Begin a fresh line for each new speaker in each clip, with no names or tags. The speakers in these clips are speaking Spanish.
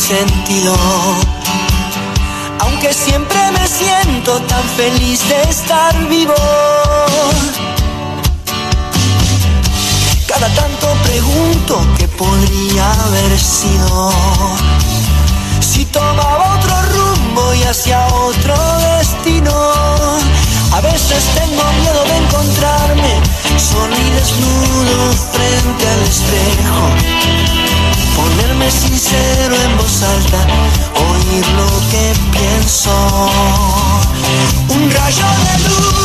sentido. Aunque siempre me siento tan feliz de estar vivo. Cada tanto pregunto qué podría haber sido. Si tomaba otro rumbo y hacia otro destino. A veces tengo miedo de encontrarme solo y desnudo frente al espejo. Ponerme sincero en voz alta, oír lo que pienso. Un rayo de luz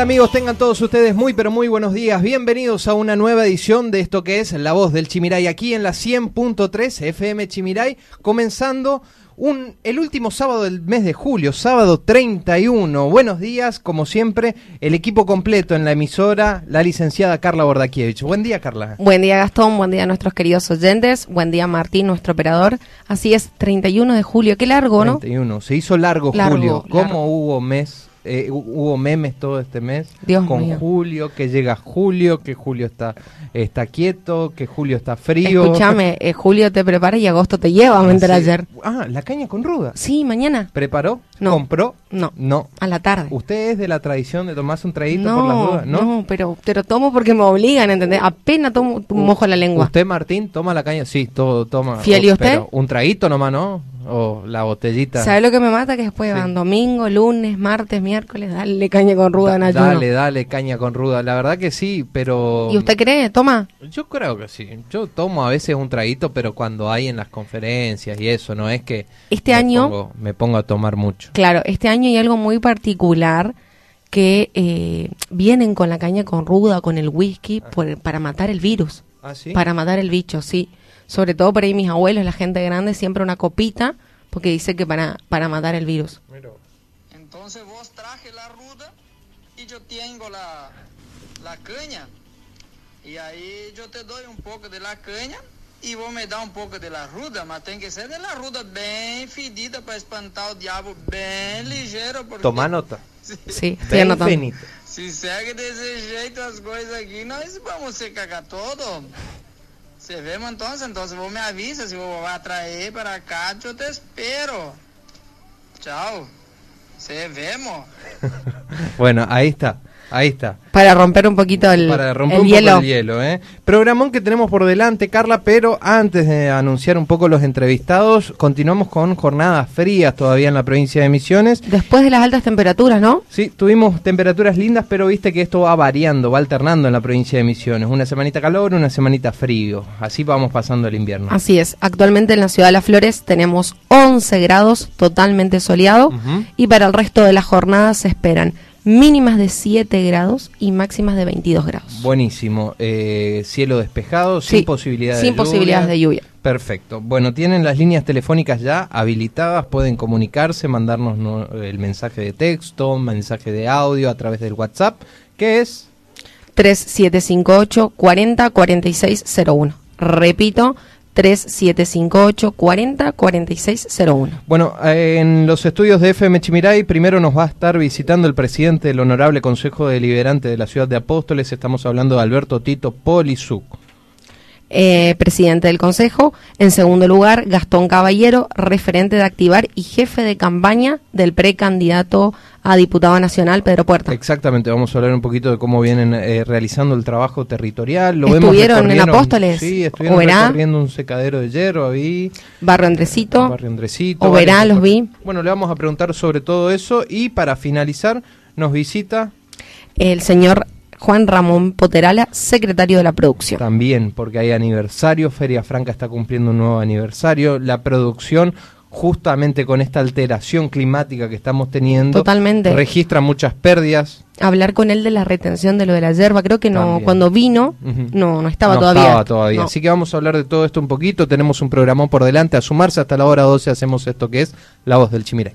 tal amigos? Tengan todos ustedes muy pero muy buenos días. Bienvenidos a una nueva edición de esto que es La Voz del Chimiray aquí en la 100.3 FM Chimiray, comenzando un, el último sábado del mes de julio, sábado 31. Buenos días, como siempre, el equipo completo en la emisora, la licenciada Carla Bordakiewicz. Buen día, Carla.
Buen día Gastón, buen día a nuestros queridos oyentes, buen día Martín, nuestro operador. Así es, 31 de julio, qué largo, ¿no?
31. Se hizo largo,
Largo,
julio. ¿Cómo
largo.
hubo mes? Eh, hu- hubo memes todo este mes
Dios
con
mío.
Julio, que llega Julio, que Julio está, está quieto, que Julio está frío.
Escúchame, eh, julio te prepara y agosto te lleva, me enteré
Sí.
ayer.
Ah, la caña con ruda.
Sí, mañana.
¿Preparó?
No.
¿Compró?
No,
No.
a la tarde.
¿Usted es de la tradición de tomarse un traguito por las
No,
dudas? No.
no, pero, pero tomo porque me obligan, ¿entendés? Apenas tomo mojo la lengua.
¿Usted, Martín, toma la caña? Sí, todo toma.
¿Fiel y
Oh,
usted?
pero un traguito nomás, ¿no? O la botellita.
¿Sabes lo que me mata? Que después
Sí.
van domingo, lunes, martes, miércoles, dale caña con ruda en
Da-
ayuno.
Dale, dale, caña con ruda. La verdad que sí, pero...
¿Y usted cree? Toma.
Yo creo que sí. Yo tomo a veces un traguito, pero cuando hay en las conferencias y eso, no es que
Este
me
año-
pongo- me pongo a tomar mucho.
Claro, este año hay algo muy particular que eh, vienen con la caña con ruda, con el whisky, por- para matar el virus.
¿Ah, sí?
Para matar el bicho, sí. Sobre todo por ahí mis abuelos, la gente grande, siempre una copita, porque dice que para, para matar el virus.
Entonces vos traje la ruda y yo tengo la, la caña. Y ahí yo te doy un poco de la caña y vos me das un poco de la ruda, mas tem que ser de la ruda bem fedida para espantar o diabo bem ligeiro. Porque
Toma nota.
Sí, estoy
Ven,
anotando.
Se segue desse jeito as coisas aqui, nós vamos se cagar todo. Você vemos então, então vos me avisa, se vos vai atrair para cá, eu te espero. Tchau. Se vemos.
Bueno, ahí está. Ahí está.
Para romper un poquito el,
Para romper
el
un
hielo.
poco el hielo, ¿eh? Programón que tenemos por delante, Carla, pero antes de anunciar un poco los entrevistados, continuamos con jornadas frías todavía en la provincia de Misiones.
Después de las altas temperaturas, ¿no?
Sí, tuvimos temperaturas lindas, pero viste que esto va variando, va alternando en la provincia de Misiones. Una semanita calor, una semanita frío. Así vamos pasando el invierno.
Así es. Actualmente en la ciudad de Las Flores tenemos 11 grados totalmente soleado y para el resto de la jornada se esperan mínimas de 7 grados y máximas de 22 grados.
Buenísimo. Eh, cielo despejado, sin
Sí,
posibilidades
sin
de
posibilidades de lluvia.
Perfecto. Bueno, tienen las líneas telefónicas ya habilitadas, pueden comunicarse, mandarnos no- el mensaje de texto, mensaje de audio a través del WhatsApp, que es
3758 40 4601. Repito, 3758 40 4601.
Bueno, en los estudios de FM Chimiray primero nos va a estar visitando el presidente del Honorable Consejo Deliberante de la Ciudad de Apóstoles, estamos hablando de Alberto Tito Polizuc.
Eh, presidente del Consejo. En segundo lugar, Gastón Caballero, referente de Activar y jefe de campaña del precandidato a diputado nacional Pedro Puerta.
Exactamente, vamos a hablar un poquito de cómo vienen eh, realizando el trabajo territorial. Lo
¿Estuvieron
vemos
en Apóstoles?
Sí, estuvieron
¿Oberá?
recorriendo un secadero de hierro ahí.
Barrio Andresito.
Barrio Andresito.
Oberá,
varios-
los vi.
Bueno, le vamos a preguntar sobre todo eso y para finalizar nos visita
El señor Juan Ramón Poterala, secretario de la producción.
también porque hay aniversario, Feria Franca está cumpliendo un nuevo aniversario, la producción justamente con esta alteración climática que estamos teniendo
Totalmente.
registra muchas pérdidas.
Hablar con él de la retención de lo de la yerba, creo que no,
También.
cuando vino, no, no estaba
no
todavía.
estaba todavía.
No.
Así que vamos a hablar de todo esto un poquito. Tenemos un programón por delante. A sumarse hasta la hora 12 hacemos esto que es La Voz del Chimiray.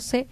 12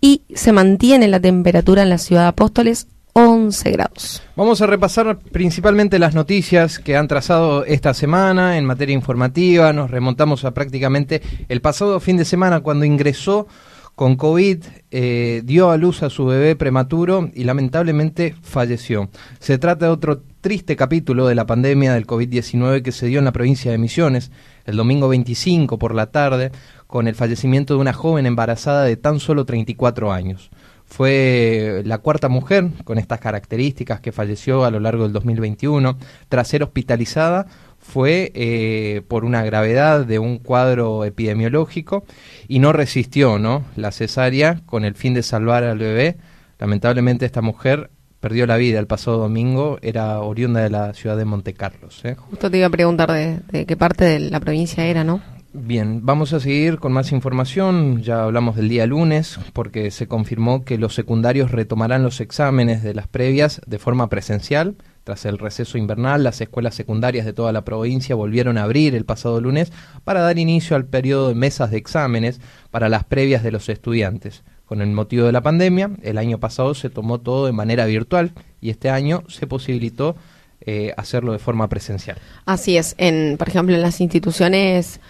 y se mantiene la temperatura en la ciudad de Apóstoles 11 grados.
Vamos a repasar principalmente las noticias que han trazado esta semana en materia informativa. Nos remontamos a prácticamente el pasado fin de semana cuando ingresó con COVID, eh, dio a luz a su bebé prematuro y lamentablemente falleció. Se trata de otro triste capítulo de la pandemia del COVID-19 que se dio en la provincia de Misiones el domingo 25 por la tarde con el fallecimiento de una joven embarazada de tan solo 34 años. Fue la cuarta mujer con estas características que falleció a lo largo del 2021. Tras ser hospitalizada, fue eh, por una gravedad de un cuadro epidemiológico y no resistió ¿no? la cesárea con el fin de salvar al bebé. Lamentablemente esta mujer perdió la vida el pasado domingo, era oriunda de la ciudad de Monte Carlos. ¿eh?
Justo te iba a preguntar de qué parte de la provincia era, ¿no?
Bien, vamos a seguir con más información. Ya hablamos del día lunes porque se confirmó que los secundarios retomarán los exámenes de las previas de forma presencial. Tras el receso invernal, las escuelas secundarias de toda la provincia volvieron a abrir el pasado lunes para dar inicio al periodo de mesas de exámenes para las previas de los estudiantes. Con el motivo de la pandemia, el año pasado se tomó todo de manera virtual y este año se posibilitó eh, hacerlo de forma presencial.
Así es, en, por ejemplo, en las instituciones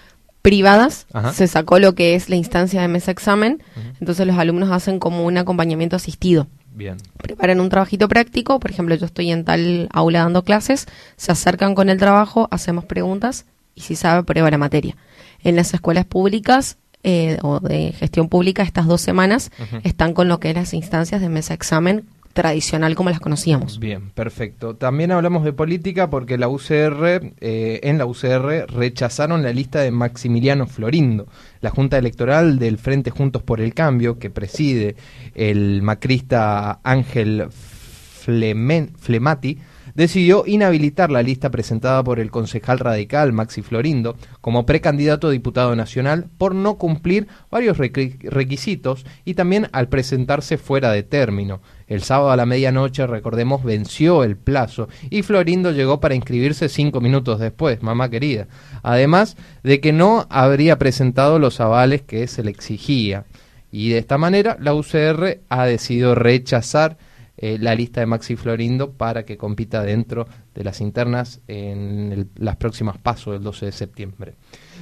privadas
Ajá.
se sacó lo que es la instancia de mesa examen, entonces los alumnos hacen como un acompañamiento asistido.
Bien.
Preparan un trabajito práctico, por ejemplo, yo estoy en tal aula dando clases, se acercan con el trabajo, hacemos preguntas y si sabe, prueba la materia. En las escuelas públicas eh, o de gestión pública, estas dos semanas están con lo que es las instancias de mesa examen tradicional como las conocíamos.
Bien, perfecto. También hablamos de política porque la UCR, eh, en la UCR rechazaron la lista de Maximiliano Florindo. La Junta Electoral del Frente Juntos por el Cambio, que preside el macrista Ángel Flemen- Flemati, decidió inhabilitar la lista presentada por el concejal radical Maxi Florindo como precandidato a diputado nacional por no cumplir varios requi- requisitos y también al presentarse fuera de término. El sábado a la medianoche, recordemos, venció el plazo y Florindo llegó para inscribirse cinco minutos después, mamá querida. Además de que no habría presentado los avales que se le exigía. Y de esta manera la UCR ha decidido rechazar eh, la lista de Maxi Florindo para que compita dentro de las internas en las próximas pasos del 12 de septiembre.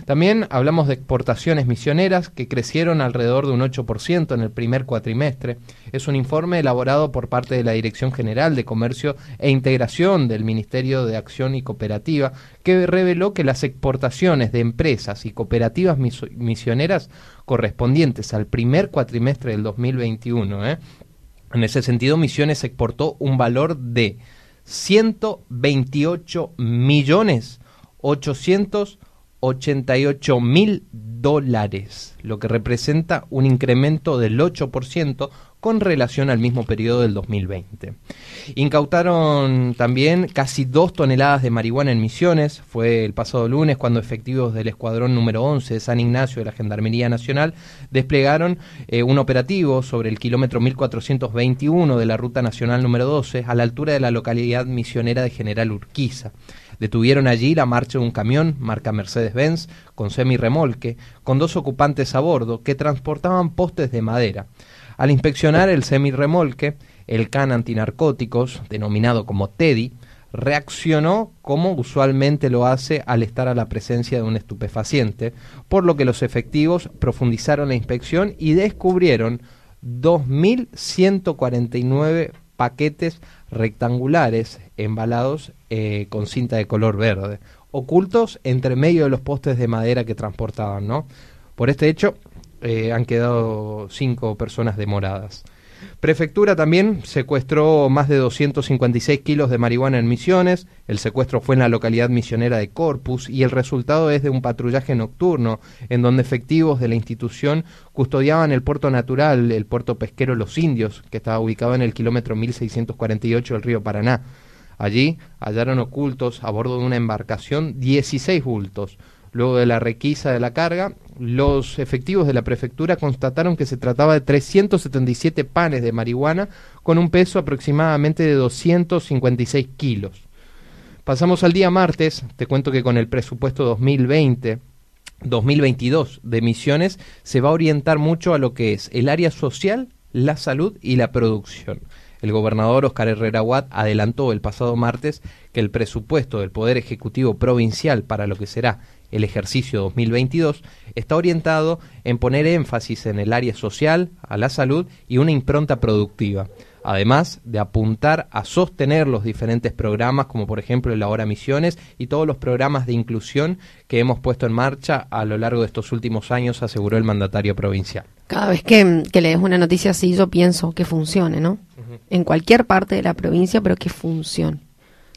También hablamos de exportaciones misioneras que crecieron alrededor de un 8% en el primer cuatrimestre. Es un informe elaborado por parte de la Dirección General de Comercio e Integración del Ministerio de Acción y Cooperativa que reveló que las exportaciones de empresas y cooperativas misioneras correspondientes al primer cuatrimestre del 2021, ¿eh? en ese sentido Misiones exportó un valor de 128 millones 888 mil dólares, lo que representa un incremento del 8% con relación al mismo periodo del 2020. Incautaron también casi dos toneladas de marihuana en Misiones. Fue el pasado lunes cuando efectivos del Escuadrón número 11 de San Ignacio de la Gendarmería Nacional desplegaron eh, un operativo sobre el kilómetro 1421 de la Ruta Nacional número 12 a la altura de la localidad misionera de General Urquiza. Detuvieron allí la marcha de un camión marca Mercedes-Benz con semi-remolque con dos ocupantes a bordo que transportaban postes de madera. Al inspeccionar el semi-remolque, el can antinarcóticos, denominado como Teddy, reaccionó como usualmente lo hace al estar a la presencia de un estupefaciente, por lo que los efectivos profundizaron la inspección y descubrieron 2.149 paquetes rectangulares embalados eh, con cinta de color verde, ocultos entre medio de los postes de madera que transportaban, ¿no? Por este hecho, eh, han quedado cinco personas demoradas. Prefectura también secuestró más de 256 kilos de marihuana en Misiones. El secuestro fue en la localidad misionera de Corpus y el resultado es de un patrullaje nocturno en donde efectivos de la institución custodiaban el puerto natural, el puerto pesquero Los Indios, que estaba ubicado en el kilómetro 1648 del río Paraná. Allí hallaron ocultos a bordo de una embarcación 16 bultos. Luego de la requisa de la carga, los efectivos de la prefectura constataron que se trataba de 377 panes de marihuana con un peso aproximadamente de 256 kilos. Pasamos al día martes, te cuento que con el presupuesto 2020 2022 de Misiones se va a orientar mucho a lo que es el área social, la salud y la producción. El gobernador Oscar Herrera Watt adelantó el pasado martes que el presupuesto del Poder Ejecutivo Provincial para lo que será el ejercicio 2022 está orientado en poner énfasis en el área social, a la salud y una impronta productiva, además de apuntar a sostener los diferentes programas como por ejemplo el Ahora Misiones y todos los programas de inclusión que hemos puesto en marcha a lo largo de estos últimos años, aseguró el mandatario provincial.
Cada vez que, que lees una noticia así, yo pienso que funcione, ¿no? En cualquier parte de la provincia, pero que funcione.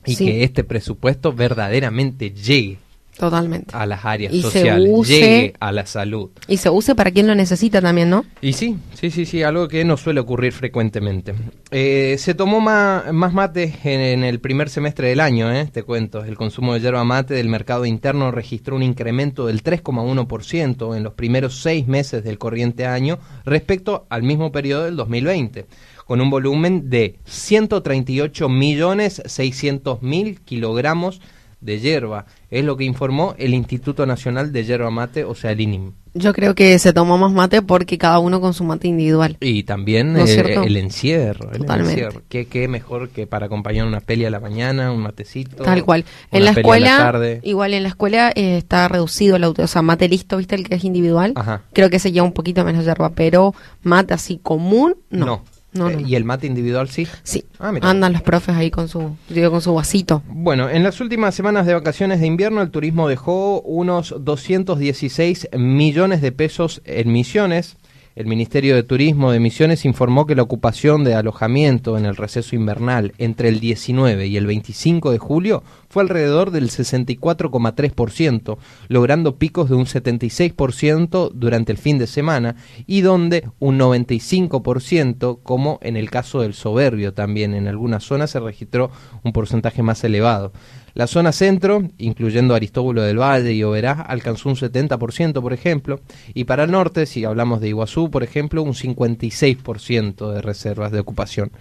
Y
Sí,
que este presupuesto verdaderamente llegue
totalmente.
a las áreas
Y se
sociales,
use-
llegue a la salud.
Y se use para quien lo necesita también, ¿no?
Y sí, sí, sí, sí, algo que no suele ocurrir frecuentemente. Eh, se tomó ma- más mate en, en el primer semestre del año, eh, te cuento. El consumo de yerba mate del mercado interno registró un incremento del 3,1% en los primeros seis meses del corriente año respecto al mismo periodo del 2020, con un volumen de 138 millones 600 mil kilogramos de yerba. Es lo que informó el Instituto Nacional de Yerba Mate, o sea, el INIM.
Yo creo que se tomó más mate porque cada uno con su mate individual.
Y también
¿No es
eh, el encierro. el
Totalmente.
encierro. ¿Qué, qué mejor que para acompañar una peli a la mañana, un matecito?
Tal cual. En la escuela,
tarde.
igual en la escuela eh, está reducido el auto, o sea, mate listo, ¿viste? El que es individual.
Ajá.
Creo que se lleva un poquito menos yerba, pero mate así común, no.
No.
No,
Eh,
no, no.
¿Y el mate individual sí?
Sí,
Ah,
andan los profes ahí con su, digo, con su vasito.
Bueno, en las últimas semanas de vacaciones de invierno el turismo dejó unos 216 millones de pesos en misiones. El Ministerio de Turismo de Misiones informó que la ocupación de alojamiento en el receso invernal entre el 19 y el 25 de julio fue alrededor del 64,3%, logrando picos de un 76% durante el fin de semana y donde un 95%, como en el caso del soberbio también, en algunas zonas se registró un porcentaje más elevado. La zona centro, incluyendo Aristóbulo del Valle y Oberá, alcanzó un 70%, por ejemplo, y para el norte, si hablamos de Iguazú, por ejemplo, un 56% de reservas de ocupación.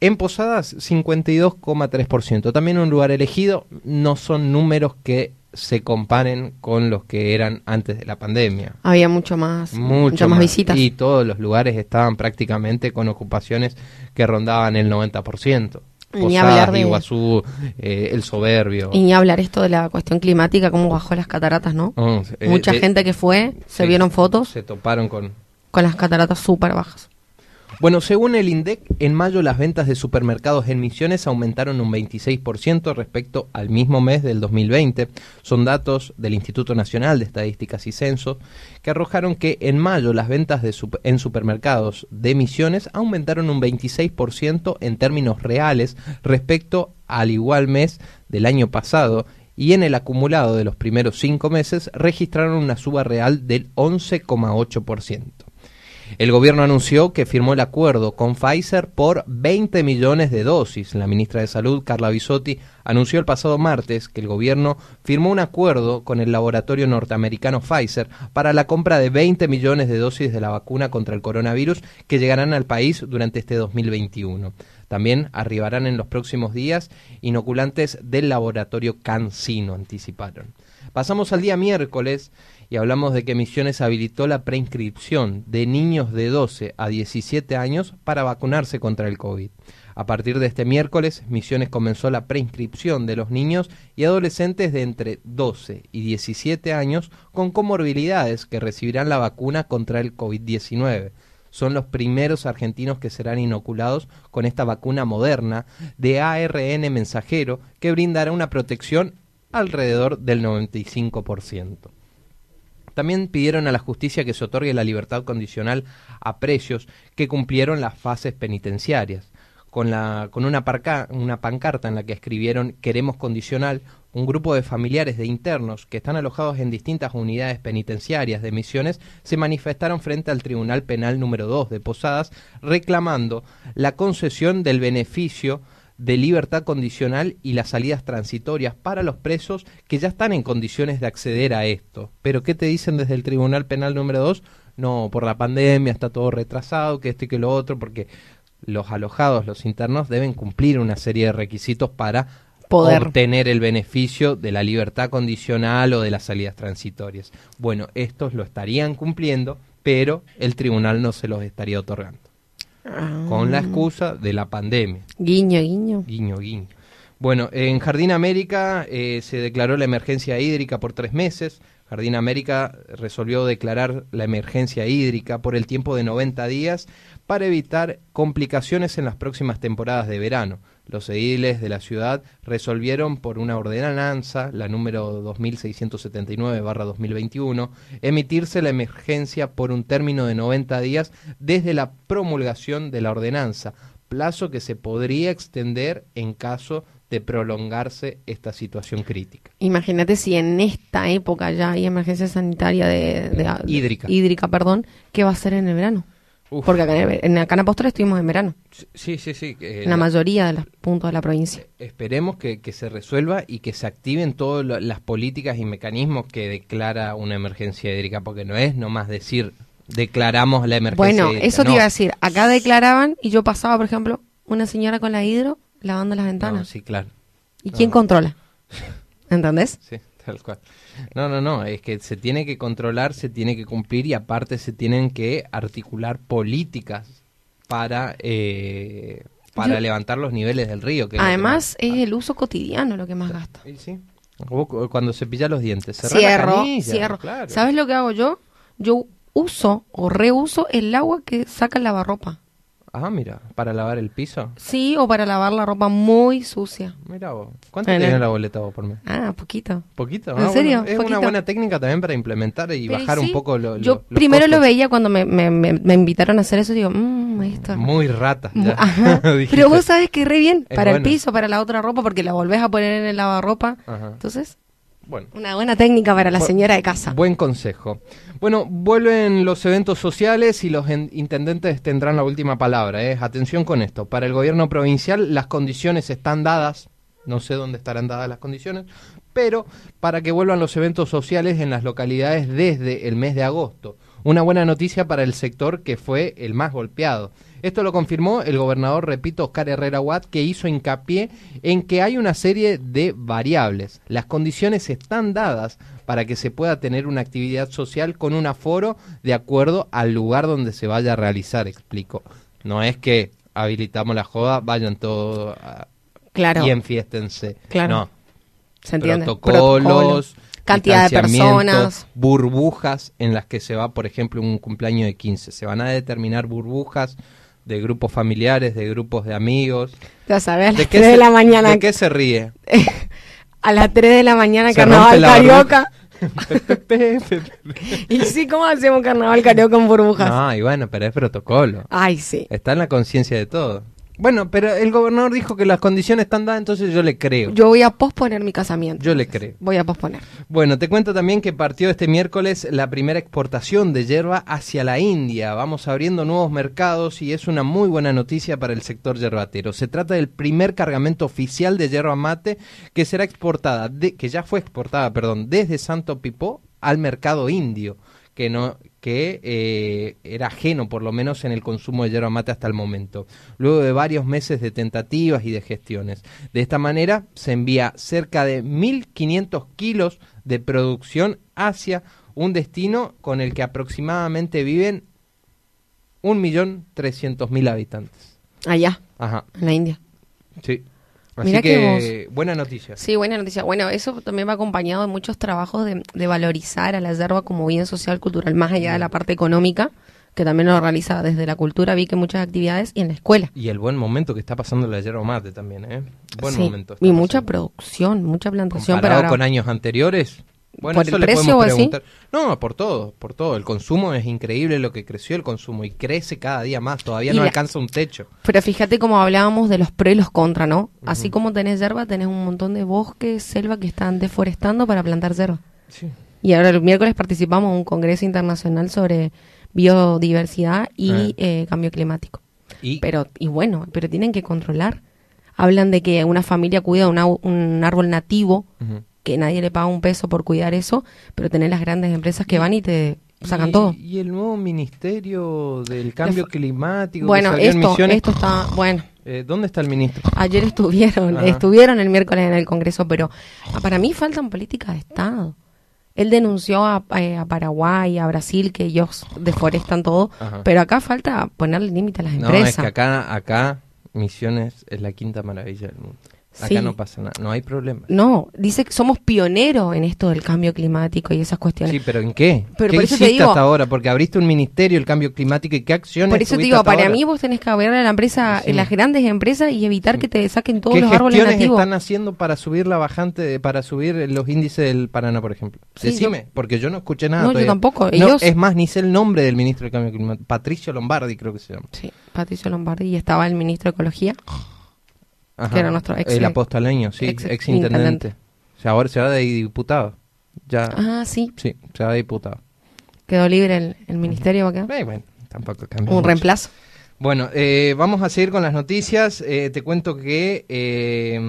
En Posadas, 52,3%. También un lugar elegido, no son números que se comparen con los que eran antes de la pandemia.
Había mucho más,
Mucho
muchas más, visitas.
Y todos los lugares estaban prácticamente con ocupaciones que rondaban el 90%.
Ni hablar de-
Iguazú, eh, El Soberbio.
Y ni hablar esto de la cuestión climática, cómo bajó las cataratas, ¿no?
Oh, eh,
Mucha
de-
gente que fue, se
sí,
vieron fotos
Se toparon con,
con las cataratas súper bajas.
Bueno, según el INDEC, en mayo las ventas de supermercados en Misiones aumentaron un 26% respecto al mismo mes del 2020. Son datos del Instituto Nacional de Estadísticas y Censos que arrojaron que en mayo las ventas en supermercados de Misiones aumentaron un 26% en términos reales respecto al igual mes del año pasado y en el acumulado de los primeros cinco meses registraron una suba real del 11,8%. El gobierno anunció que firmó el acuerdo con Pfizer por 20 millones de dosis. La ministra de Salud, Carla Bisotti, anunció el pasado martes que el gobierno firmó un acuerdo con el laboratorio norteamericano Pfizer para la compra de 20 millones de dosis de la vacuna contra el coronavirus que llegarán al país durante este 2021. También arribarán en los próximos días inoculantes del laboratorio CanSino, anticiparon. Pasamos al día miércoles y hablamos de que Misiones habilitó la preinscripción de niños de 12 a 17 años para vacunarse contra el COVID. A partir de este miércoles, Misiones comenzó la preinscripción de los niños y adolescentes de entre 12 y 17 años con comorbilidades que recibirán la vacuna contra el COVID-19 son los primeros argentinos que serán inoculados con esta vacuna moderna de ARN mensajero que brindará una protección alrededor del 95%. También pidieron a la justicia que se otorgue la libertad condicional a precios que cumplieron las fases penitenciarias. Con, una pancarta en la que escribieron Queremos condicional, un grupo de familiares de internos que están alojados en distintas unidades penitenciarias de Misiones se manifestaron frente al Tribunal Penal número 2 de Posadas reclamando la concesión del beneficio de libertad condicional y las salidas transitorias para los presos que ya están en condiciones de acceder a esto. Pero ¿qué te dicen desde el Tribunal Penal número 2? No, por la pandemia está todo retrasado, que esto y que lo otro, porque los alojados, los internos, deben cumplir una serie de requisitos para
Poder.
obtener el beneficio de la libertad condicional o de las salidas transitorias. Bueno, estos lo estarían cumpliendo, pero el tribunal no se los estaría otorgando, con la excusa de la pandemia.
Guiño, guiño.
Guiño, guiño. Bueno, en Jardín América eh, se declaró la emergencia hídrica por tres meses. Jardín América resolvió declarar la emergencia hídrica por el tiempo de 90 días para evitar complicaciones en las próximas temporadas de verano. Los ediles de la ciudad resolvieron por una ordenanza, la número 2679-2021, emitirse la emergencia por un término de 90 días desde la promulgación de la ordenanza, plazo que se podría extender en caso de prolongarse esta situación crítica.
Imagínate si en esta época ya hay emergencia sanitaria de, de-
Hídrica.
hídrica, perdón, ¿qué va a hacer en el verano?
Uf.
Porque acá en, en acá en Apóstoles estuvimos en verano,
Sí, sí, sí.
en la mayoría de los puntos de la provincia.
Esperemos que, que se resuelva y que se activen todas las políticas y mecanismos que declara una emergencia hídrica, porque no es nomás decir declaramos la emergencia
Bueno,
hídrica.
eso te
no.
iba a decir. Acá declaraban y yo pasaba, por ejemplo, una señora con la hidro lavando las
No,
ventanas.
sí, claro.
¿Y quién controla? ¿Entendés?
Sí, tal cual. No, no, no, es que se tiene que controlar, se tiene que cumplir y aparte se tienen que articular políticas para eh, para
Yo-
levantar los niveles del río. Que es
Además,
más-
es el uso cotidiano lo que más gasta.
Sí. Cuando cepillas los dientes, cerrá la
Cierro,
canilla,
cierro.
claro.
¿Sabes lo que hago yo? Yo uso o reuso el agua que saca el lavarropa.
Ah, mira, para lavar el piso.
Sí, o para lavar la ropa muy sucia.
Mira vos. ¿Cuánto
En
tiene
el-
la boleta vos por mes?
Ah, poquito.
¿Poquito?
¿En
Ah,
serio?
bueno, es
Poquito.
una buena técnica también para implementar y
Pero
bajar
sí,
un poco lo, lo-
Yo
los
primero lo
costos.
veía cuando me, me, me, me invitaron a hacer eso. Digo, mmm, esto.
Muy rata. ya.
Ajá. Pero vos sabes que re bien.
Es
Para el
bueno.
piso, para la otra ropa, porque la volvés a poner en el lavarropa.
Ajá.
Entonces,
Bueno.
una buena técnica para la señora de casa.
Buen consejo. Bueno, vuelven los eventos sociales y los en- intendentes tendrán la última palabra. ¿eh? Atención con esto. Para el gobierno provincial las condiciones están dadas. No sé dónde estarán dadas las condiciones. Pero para que vuelvan los eventos sociales en las localidades desde el mes de agosto. Una buena noticia para el sector que fue el más golpeado. Esto lo confirmó el gobernador, repito, Oscar Herrera Watt, que hizo hincapié en que hay una serie de variables. Las condiciones están dadas para que se pueda tener una actividad social con un aforo de acuerdo al lugar donde se vaya a realizar, explico. No es que habilitamos la joda, vayan todos
Claro.
y enfiéstense.
Claro.
No,
¿Se entiende?
protocolos,
cantidad de personas.
burbujas en las que se va, por ejemplo, un cumpleaños de 15. Se van a determinar burbujas de grupos familiares, de grupos de amigos.
Ya sabes, a las
¿De
3
qué,
de la mañana.
¿De qué se ríe?
A las 3 de la mañana,
Se
carnaval carioca. ¿Y sí cómo hacemos carnaval carioca en burbujas?
no, y bueno, pero es protocolo.
Ay, sí.
Está en la conciencia de todo. Bueno, pero el gobernador dijo que las condiciones están dadas, entonces yo le creo.
Yo voy a posponer mi casamiento.
Yo le creo.
Voy a posponer.
Bueno, te cuento también que partió este miércoles la primera exportación de hierba hacia la India. Vamos abriendo nuevos mercados y es una muy buena noticia para el sector yerbatero. Se trata del primer cargamento oficial de yerba mate que será exportada, de- que ya fue exportada, perdón, desde Santo Pipó al mercado indio, que no que eh, era ajeno por lo menos en el consumo de yerba mate hasta el momento, luego de varios meses de tentativas y de gestiones. De esta manera se envía cerca de 1.500 kilos de producción hacia un destino con el que aproximadamente viven 1.300.000 habitantes.
Allá,
Ajá,
en la India.
sí. Así
Mirá
que,
que
buena noticia.
Sí, buena noticia. Bueno, eso también va acompañado de muchos trabajos de, de valorizar a la yerba como bien social, cultural, más allá de la parte económica, que también lo realiza desde la cultura, vi que muchas actividades y en la escuela.
Y el buen momento que está pasando la yerba mate también, ¿eh? Buen
Sí,
momento.
Y mucha
pasando.
producción, mucha plantación.
Comparado
pero ahora-
con años anteriores. Bueno,
¿Por
eso
el
le
precio o así?
No, por todo, por todo. El consumo es increíble lo que creció el consumo y crece cada día más. Todavía
Y
no
la-
alcanza un techo.
Pero fíjate como hablábamos de los pro y los contra, ¿no? Así como tenés yerba, tenés un montón de bosques, selva que están deforestando para plantar yerba.
Sí.
Y ahora el miércoles participamos en un congreso internacional sobre biodiversidad y
Ah.
eh, cambio climático.
Y
Pero, y bueno, pero tienen que controlar. Hablan de que una familia cuida un, au- un árbol nativo. Que nadie le paga un peso por cuidar eso, pero tenés las grandes empresas que van y te sacan
y-
todo.
Y el nuevo ministerio del cambio climático. que
Bueno,
en
esto,
Misiones.
esto está, bueno,
Eh, ¿Dónde está el ministro?
ayer estuvieron,
Ajá.
estuvieron el miércoles en el Congreso, pero ah, para mí faltan políticas de Estado. Él denunció a, eh, a Paraguay, a Brasil, que ellos deforestan todo,
Ajá.
pero acá falta ponerle límite a las
No,
empresas.
es que acá, acá Misiones es la quinta maravilla del mundo. Acá
Sí.
no pasa nada, no hay problema.
No, dice que somos pioneros en esto del cambio climático y esas cuestiones.
Sí, pero ¿en qué?
Pero
¿Qué
por eso te
hiciste
digo-
hasta ahora? Porque abriste un ministerio, el cambio climático y qué acciones
Por eso te digo, para
ahora?
mí vos tenés que ver a la empresa, en las grandes empresas y evitar que te saquen todos
¿Qué
los árboles
gestiones
nativos.
están haciendo para subir la bajante, para subir los índices del Paraná, por ejemplo?
Sí,
Decime, porque yo no escuché nada
No, yo tampoco,
No, es más, ni sé el nombre del ministro del cambio climático. Patricio Lombardi creo que se llama.
Sí, Patricio Lombardi y estaba el ministro de Ecología.
Ajá.
Que era nuestro ex-
El apostaleño, sí,
ex-
ex, intendente.
intendente.
O sea, ahora se va de diputado. Ya,
Ah, sí,
sí, se va de diputado.
quedó libre el, el ministerio. ¿va a quedar?
Eh, bueno, tampoco cambia
Un
mucho.
reemplazo.
Bueno, eh, vamos a seguir con las noticias. Eh, te cuento que eh,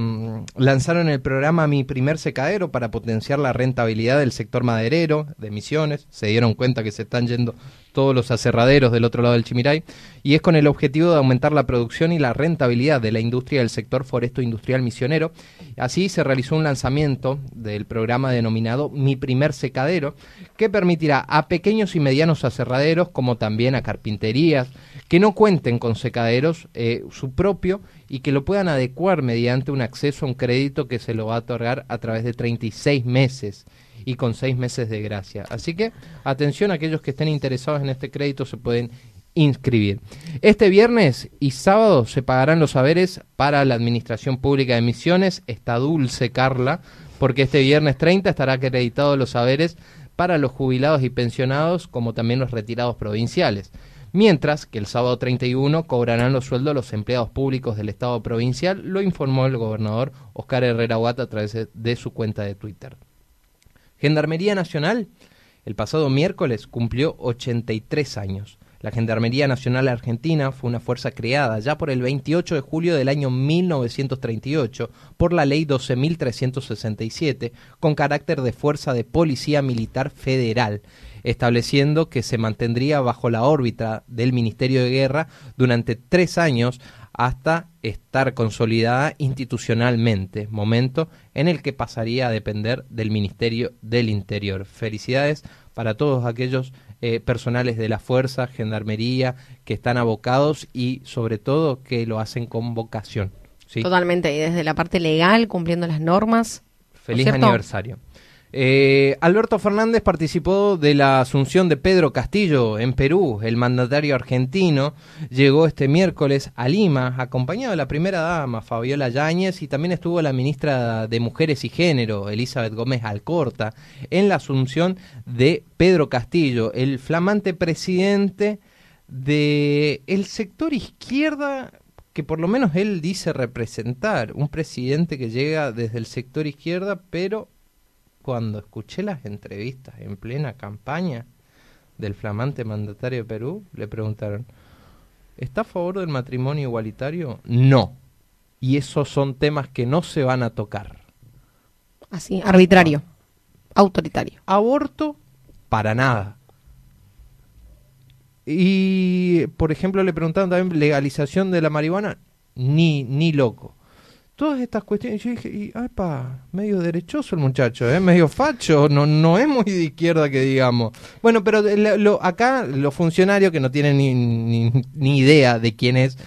lanzaron el programa Mi Primer Secadero para potenciar la rentabilidad del sector maderero de Misiones. Se dieron cuenta que se están yendo todos los aserraderos del otro lado del Chimiray. Y es con el objetivo de aumentar la producción y la rentabilidad de la industria del sector foresto industrial misionero. Así se realizó un lanzamiento del programa denominado Mi Primer Secadero, que permitirá a pequeños y medianos aserraderos, como también a carpinterías, que no cuenten con secaderos eh, su propio y que lo puedan adecuar mediante un acceso a un crédito que se lo va a otorgar a través de 36 meses y con 6 meses de gracia. Así que atención a aquellos que estén interesados en este crédito se pueden inscribir. Este viernes y sábado se pagarán los saberes para la Administración Pública de Misiones. Está dulce, Carla, porque este viernes 30 estará acreditado los saberes para los jubilados y pensionados, como también los retirados provinciales. Mientras que el sábado 31 cobrarán los sueldos los empleados públicos del Estado provincial, lo informó el gobernador Oscar Herrera Huata a través de su cuenta de Twitter. Gendarmería Nacional, el pasado miércoles cumplió 83 años. La Gendarmería Nacional Argentina fue una fuerza creada ya por el 28 de julio del año 1938 por la Ley 12.367 con carácter de fuerza de policía militar federal estableciendo que se mantendría bajo la órbita del Ministerio de Guerra durante tres años hasta estar consolidada institucionalmente, momento en el que pasaría a depender del Ministerio del Interior. Felicidades para todos aquellos eh, personales de la Fuerza, Gendarmería, que están abocados y sobre todo que lo hacen con vocación. ¿sí?
Totalmente, y desde la parte legal, cumpliendo las normas.
Feliz aniversario. Eh, Alberto Fernández participó de la asunción de Pedro Castillo en Perú. El mandatario argentino llegó este miércoles a Lima acompañado de la primera dama Fabiola Yáñez y también estuvo la ministra de Mujeres y Género Elizabeth Gómez Alcorta en la asunción de Pedro Castillo, el flamante presidente de el sector izquierda que por lo menos él dice representar, un presidente que llega desde el sector izquierda, pero cuando escuché las entrevistas en plena campaña del flamante mandatario de Perú, le preguntaron, ¿está a favor del matrimonio igualitario? No. Y esos son temas que no se van a tocar.
Así, arbitrario, autoritario.
Aborto, para nada. Y, por ejemplo, le preguntaron también legalización de la marihuana, ni, ni loco. Todas estas cuestiones, yo dije, y, ay, pa, medio derechoso el muchacho, ¿eh? medio facho, no, no es muy de izquierda que digamos. Bueno, pero lo- lo- acá los funcionarios que no tienen ni, ni, ni idea de quién es,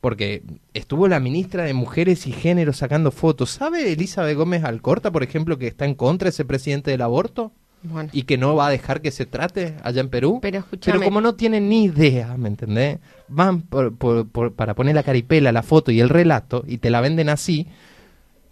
porque estuvo la ministra de Mujeres y Género sacando fotos. ¿Sabe Elizabeth Gómez Alcorta, por ejemplo, que está en contra de ese presidente del aborto?
Bueno,
y que no va a dejar que se trate allá en Perú.
Pero
como no tienen ni idea, ¿me entendés? Van por- por- por- para poner la caripela, la foto y el relato y te la venden así,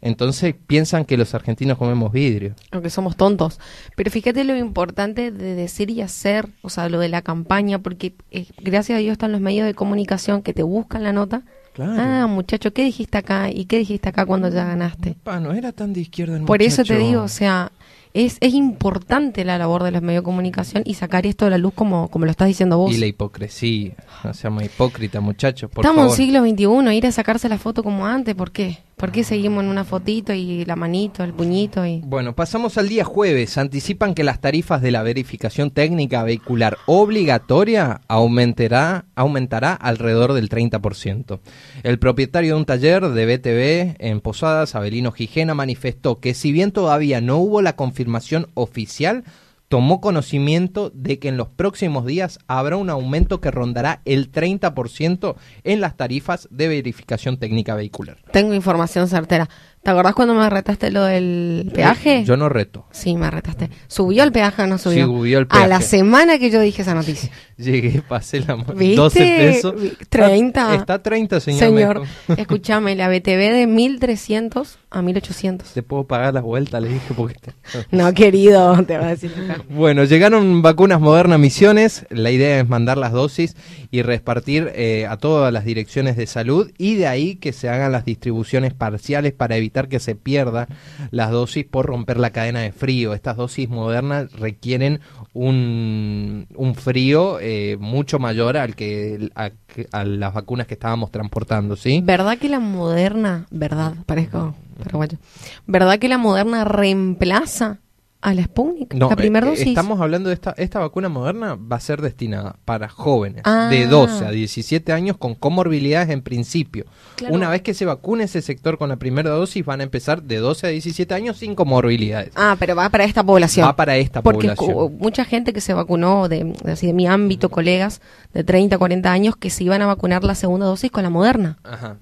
entonces piensan que los argentinos comemos vidrio.
aunque somos tontos. Pero fíjate lo importante de decir y hacer, o sea, lo de la campaña, porque eh, gracias a Dios están los medios de comunicación que te buscan la nota.
Claro.
Ah, muchacho, ¿qué dijiste acá? ¿Y qué dijiste acá cuando ya ganaste?
Pa, no era tan de izquierda el
Por eso te digo, o sea, es, es importante la labor de los medios de comunicación y sacar esto a la luz como, como lo estás diciendo vos.
Y la hipocresía. No seamos hipócritas, muchachos, por
Estamos
favor.
en siglo XXI, ir a sacarse la foto como antes, ¿por qué? ¿Por qué seguimos en una fotito y la manito, el puñito y...
Bueno, pasamos al día jueves. Anticipan que las tarifas de la verificación técnica vehicular obligatoria aumentará, aumentará alrededor del 30%. El propietario de un taller de BTV en Posadas, Abelino Gijena, manifestó que si bien todavía no hubo la confirmación oficial, tomó conocimiento de que en los próximos días habrá un aumento que rondará el 30% en las tarifas de verificación técnica vehicular.
Tengo información certera. ¿Te acordás cuando me retaste lo del peaje?
Yo no reto.
Sí, me retaste. ¿Subió el peaje o no subió?
Subió el
A la
peaje.
semana que yo dije esa noticia.
Llegué, pasé la
¿Viste?
12 pesos.
Vi- 30.
Está, está 30, señor.
Señor, escúchame, la BTV de 1300 a 1800.
Te puedo pagar las vueltas, le dije. Porque te-
No, querido, te va a decir acá.
Bueno, llegaron vacunas modernas misiones. La idea es mandar las dosis y repartir eh, a todas las direcciones de salud y de ahí que se hagan las distribuciones parciales para evitar que se pierdan las dosis por romper la cadena de frío. Estas dosis modernas requieren un, un frío eh, mucho mayor al que a, a las vacunas que estábamos transportando, ¿sí?
¿Verdad que la moderna, verdad, parezco paraguayo, ¿verdad que la moderna reemplaza a la Sputnik?
No,
la primera
eh,
dosis.
estamos hablando de esta, esta vacuna moderna va a ser destinada para jóvenes
Ah.
de 12 a 17 años con comorbilidades en principio.
Claro.
Una vez que se vacune ese sector con la primera dosis van a empezar de 12 a 17 años sin comorbilidades.
Ah, pero va para esta población.
Va para esta
Porque
población.
cu- mucha gente que se vacunó, de, de- así de mi ámbito, colegas de 30, 40 años, que se iban a vacunar la segunda dosis con la moderna.
Ajá.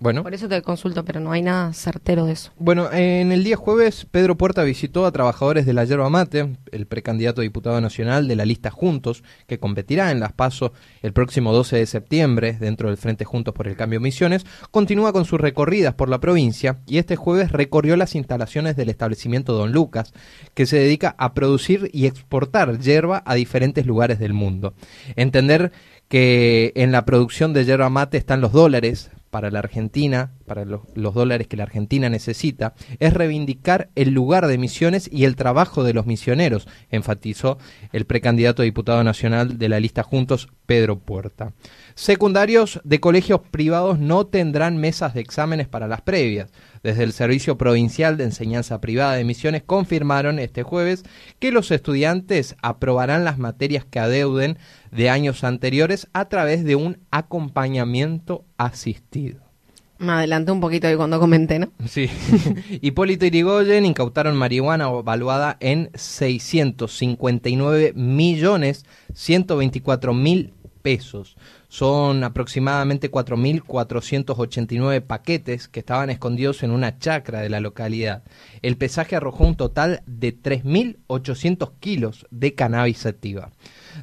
Bueno.
Por eso te consulto, pero no hay nada certero de eso.
Bueno, en el día jueves, Pedro Puerta visitó a trabajadores de la yerba mate, el precandidato a diputado nacional de la lista Juntos, que competirá en las PASO el próximo 12 de septiembre dentro del Frente Juntos por el Cambio Misiones, continúa con sus recorridas por la provincia y este jueves recorrió las instalaciones del establecimiento Don Lucas, que se dedica a producir y exportar yerba a diferentes lugares del mundo. Entender que en la producción de yerba mate están los dólares para la Argentina, para los, dólares que la Argentina necesita, es reivindicar el lugar de misiones y el trabajo de los misioneros, enfatizó el precandidato a diputado nacional de la lista Juntos, Pedro Puerta. Secundarios de colegios privados no tendrán mesas de exámenes para las previas. Desde el Servicio Provincial de Enseñanza Privada de Misiones confirmaron este jueves que los estudiantes aprobarán las materias que adeuden de años anteriores a través de un acompañamiento asistido.
Me adelanté un poquito ahí cuando comenté, ¿no?
Sí. Hipólito Irigoyen incautaron marihuana valuada en 659 millones 124 mil pesos. Son aproximadamente 4.489 paquetes que estaban escondidos en una chacra de la localidad. El pesaje arrojó un total de 3.800 kilos de cannabis activa.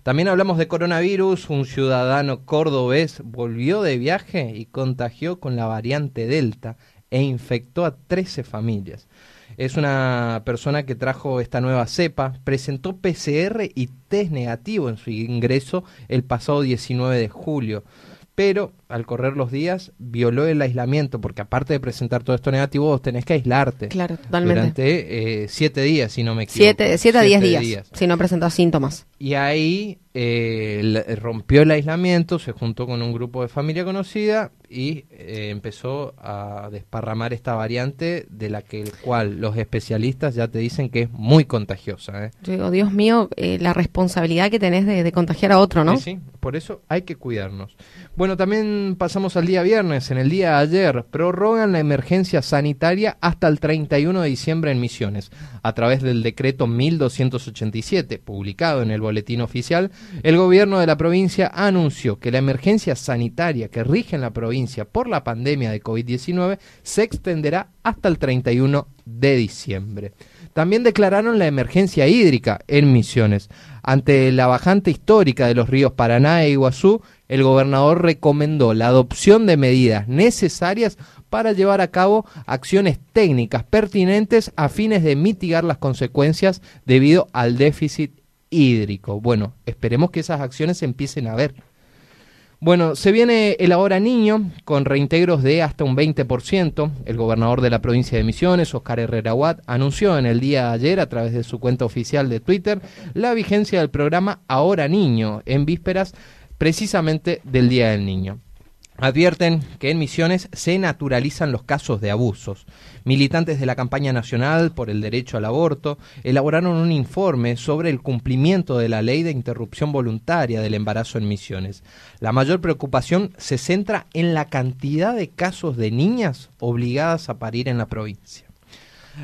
También hablamos de coronavirus. Un ciudadano cordobés volvió de viaje y contagió con la variante Delta e infectó a 13 familias. Es una persona que trajo esta nueva cepa, presentó PCR y test negativo en su ingreso el pasado 19 de julio, pero al correr los días violó el aislamiento, porque aparte de presentar todo esto negativo, vos tenés que aislarte.
Claro, totalmente.
Durante eh, siete días, si no me equivoco.
Siete, siete a diez días, si no presentas síntomas.
y ahí eh, el- rompió el aislamiento, se juntó con un grupo de familia conocida y eh, empezó a desparramar esta variante de la que el cual los especialistas ya te dicen que es muy contagiosa. ¿eh?
Yo digo, Dios mío, eh, la responsabilidad que tenés de, de contagiar a otro, ¿no?
Sí, sí, por eso hay que cuidarnos. Bueno, también pasamos al día viernes. En el día de ayer prorrogan la emergencia sanitaria hasta el 31 de diciembre en Misiones. A través del decreto 1287, publicado en el boletín oficial, el gobierno de la provincia anunció que la emergencia sanitaria que rige en la provincia por la pandemia de COVID-19 se extenderá hasta el 31 de diciembre. También declararon la emergencia hídrica en Misiones. Ante la bajante histórica de los ríos Paraná e Iguazú, el gobernador recomendó la adopción de medidas necesarias para llevar a cabo acciones técnicas pertinentes a fines de mitigar las consecuencias debido al déficit hídrico. Bueno, esperemos que esas acciones se empiecen a ver. Bueno, se viene el ahora niño con reintegros de hasta un 20%. El gobernador de la provincia de Misiones, Oscar Herrera Watt, anunció en el día de ayer a través de su cuenta oficial de Twitter la vigencia del programa Ahora Niño en vísperas precisamente del Día del Niño. Advierten que en Misiones se naturalizan los casos de abusos. Militantes de la campaña nacional por el derecho al aborto elaboraron un informe sobre el cumplimiento de la ley de interrupción voluntaria del embarazo en Misiones. La mayor preocupación se centra en la cantidad de casos de niñas obligadas a parir en la provincia.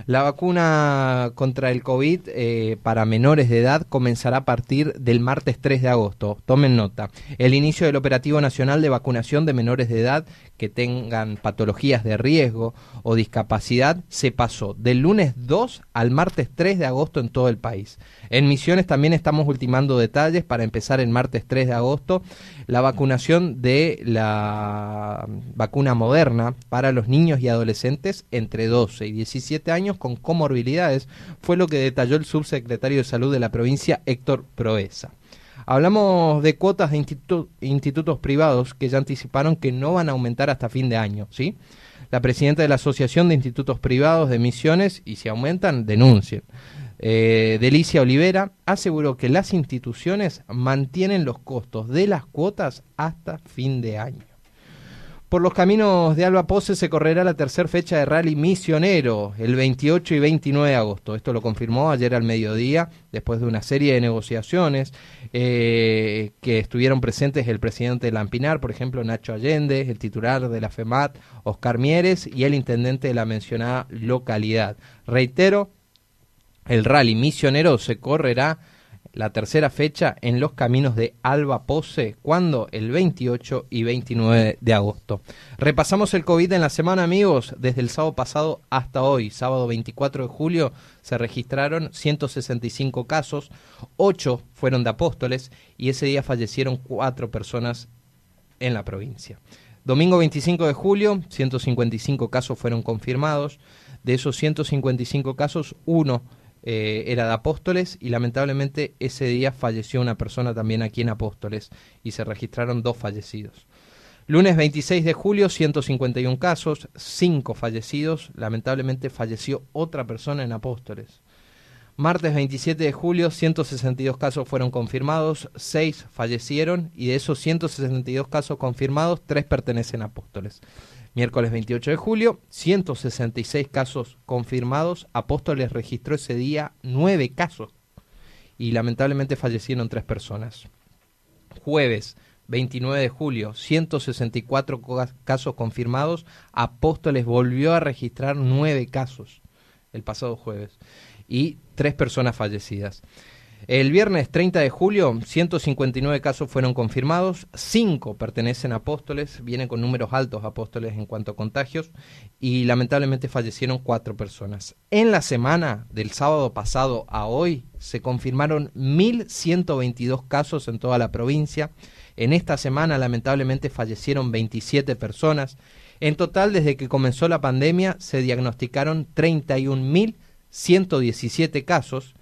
La vacuna contra el COVID eh, para menores de edad comenzará a partir del martes 3 de agosto. Tomen nota. El inicio del operativo nacional de vacunación de menores de edad que tengan patologías de riesgo o discapacidad se pasó del lunes 2 al martes 3 de agosto en todo el país. En Misiones también estamos ultimando detalles para empezar el martes 3 de agosto la vacunación de la vacuna moderna para los niños y adolescentes entre 12 y 17 años con comorbilidades, fue lo que detalló el subsecretario de Salud de la provincia, Héctor Proeza. Hablamos de cuotas de institu- institutos privados que ya anticiparon que no van a aumentar hasta fin de año, ¿sí? La presidenta de la Asociación de Institutos Privados de Misiones, y si aumentan, denuncien. Eh, Delicia Olivera aseguró que las instituciones mantienen los costos de las cuotas hasta fin de año. Por los caminos de Alba Pose se correrá la tercera fecha de rally misionero, el 28 y 29 de agosto. Esto lo confirmó ayer al mediodía, después de una serie de negociaciones eh, que estuvieron presentes el presidente de Lampinar, por ejemplo, Nacho Allende, el titular de la FEMAT, Oscar Mieres, y el intendente de la mencionada localidad. Reitero, el rally misionero se correrá la tercera fecha en los caminos de Alba Pose, cuando el 28 y 29 de agosto. Repasamos el COVID en la semana, amigos, desde el sábado pasado hasta hoy, sábado 24 de julio, se registraron 165 casos, 8 fueron de apóstoles y ese día fallecieron 4 personas en la provincia. Domingo 25 de julio, 155 casos fueron confirmados. De esos 155 casos, uno eh, era de Apóstoles y lamentablemente ese día falleció una persona también aquí en Apóstoles y se registraron dos fallecidos. Lunes 26 de julio, 151 casos, 5 fallecidos. Lamentablemente falleció otra persona en Apóstoles. Martes 27 de julio, 162 casos fueron confirmados, 6 fallecieron y de esos 162 casos confirmados, 3 pertenecen a Apóstoles. Miércoles 28 de julio, 166 casos confirmados. Apóstoles registró ese día 9 casos y lamentablemente fallecieron 3 personas. Jueves 29 de julio, 164 co- casos confirmados. Apóstoles volvió a registrar 9 casos el pasado jueves y 3 personas fallecidas. El viernes 30 de julio, 159 casos fueron confirmados, 5 pertenecen a apóstoles, vienen con números altos apóstoles en cuanto a contagios y lamentablemente fallecieron 4 personas. En la semana del sábado pasado a hoy se confirmaron 1.122 casos en toda la provincia. En esta semana lamentablemente fallecieron 27 personas. En total, desde que comenzó la pandemia, se diagnosticaron 31.117 casos.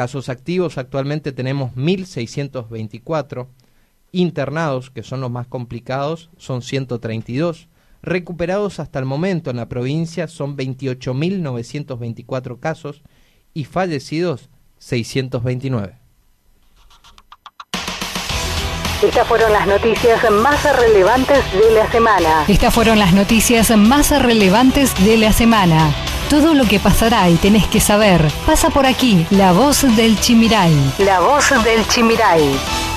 Casos activos actualmente tenemos 1.624. Internados, que son los más complicados, son 132. Recuperados hasta el momento en la provincia son 28.924 casos y fallecidos 629.
Estas fueron las noticias más relevantes de la semana. Estas fueron las noticias más relevantes de la semana. Todo lo que pasará y tenés que saber pasa por aquí. La voz del Chimiray. La voz del Chimiray.